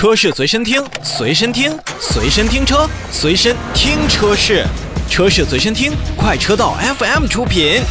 车市随身听，随身听，随身听车，随身听车市，车市随身听，快车道 FM 出品。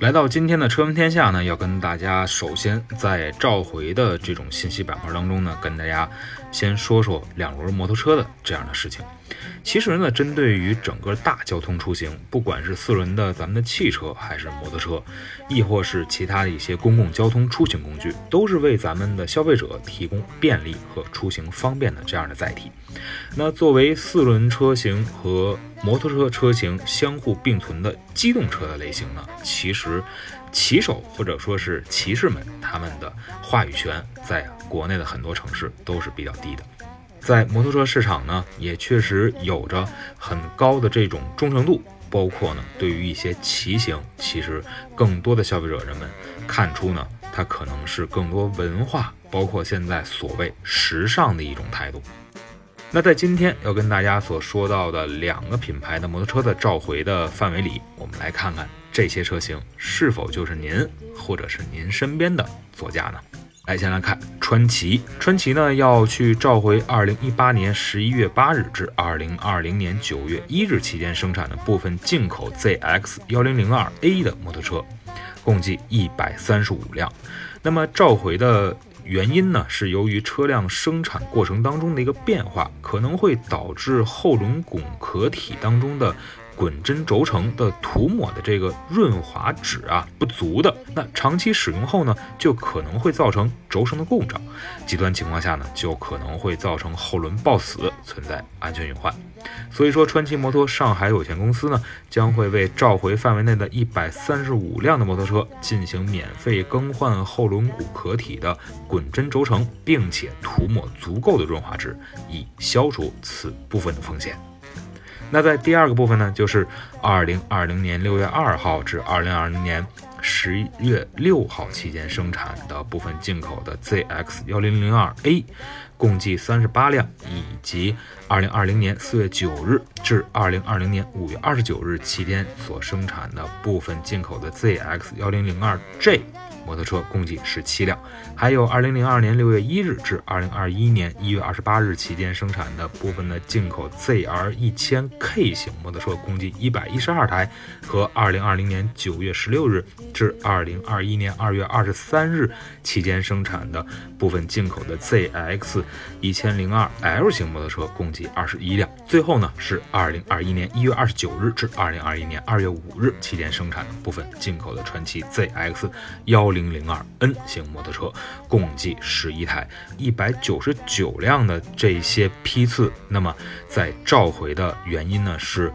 来到今天的车闻天下呢，要跟大家首先在召回的这种信息板块当中呢，跟大家先说说两轮摩托车的这样的事情。其实呢，针对于整个大交通出行，不管是四轮的咱们的汽车，还是摩托车，亦或是其他的一些公共交通出行工具，都是为咱们的消费者提供便利和出行方便的这样的载体。那作为四轮车型和摩托车车型相互并存的机动车的类型呢，其实骑手或者说是骑士们他们的话语权，在国内的很多城市都是比较低的。在摩托车市场呢，也确实有着很高的这种忠诚度，包括呢，对于一些骑行，其实更多的消费者人们看出呢，它可能是更多文化，包括现在所谓时尚的一种态度。那在今天要跟大家所说到的两个品牌的摩托车的召回的范围里，我们来看看这些车型是否就是您或者是您身边的座驾呢？来，先来看川崎。川崎呢要去召回2018年11月8日至2020年9月1日期间生产的部分进口 ZX1002A 的摩托车，共计135辆。那么召回的原因呢，是由于车辆生产过程当中的一个变化，可能会导致后轮拱壳体当中的。滚针轴承的涂抹的这个润滑脂啊不足的，那长期使用后呢，就可能会造成轴承的故障，极端情况下呢，就可能会造成后轮抱死，存在安全隐患。所以说，川崎摩托上海有限公司呢，将会为召回范围内的一百三十五辆的摩托车进行免费更换后轮毂壳体的滚针轴承，并且涂抹足够的润滑脂，以消除此部分的风险。那在第二个部分呢，就是二零二零年六月二号至二零二零年十一月六号期间生产的部分进口的 ZX 幺零零二 A，共计三十八辆，以及二零二零年四月九日至二零二零年五月二十九日期间所生产的部分进口的 ZX 幺零零二 J。摩托车共计十七辆，还有二零零二年六月一日至二零二一年一月二十八日期间生产的部分的进口 ZR 一千 K 型摩托车共计一百一十二台，和二零二零年九月十六日至二零二一年二月二十三日期间生产的部分进口的 ZX 一千零二 L 型摩托车共计二十一辆。最后呢是二零二一年一月二十九日至二零二一年二月五日期间生产的部分进口的传祺 ZX 幺。零零二 N 型摩托车共计十一台，一百九十九辆的这些批次。那么在召回的原因呢是，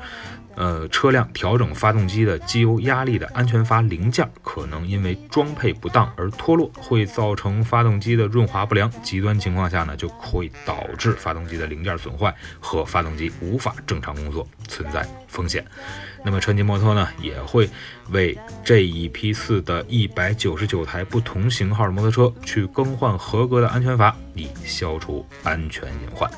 呃，车辆调整发动机的机油压力的安全阀零件可能因为装配不当而脱落，会造成发动机的润滑不良。极端情况下呢，就会导致发动机的零件损坏和发动机无法正常工作，存在风险。那么，川崎摩托呢也会为这一批次的一百九十九台不同型号的摩托车去更换合格的安全阀，以消除安全隐患。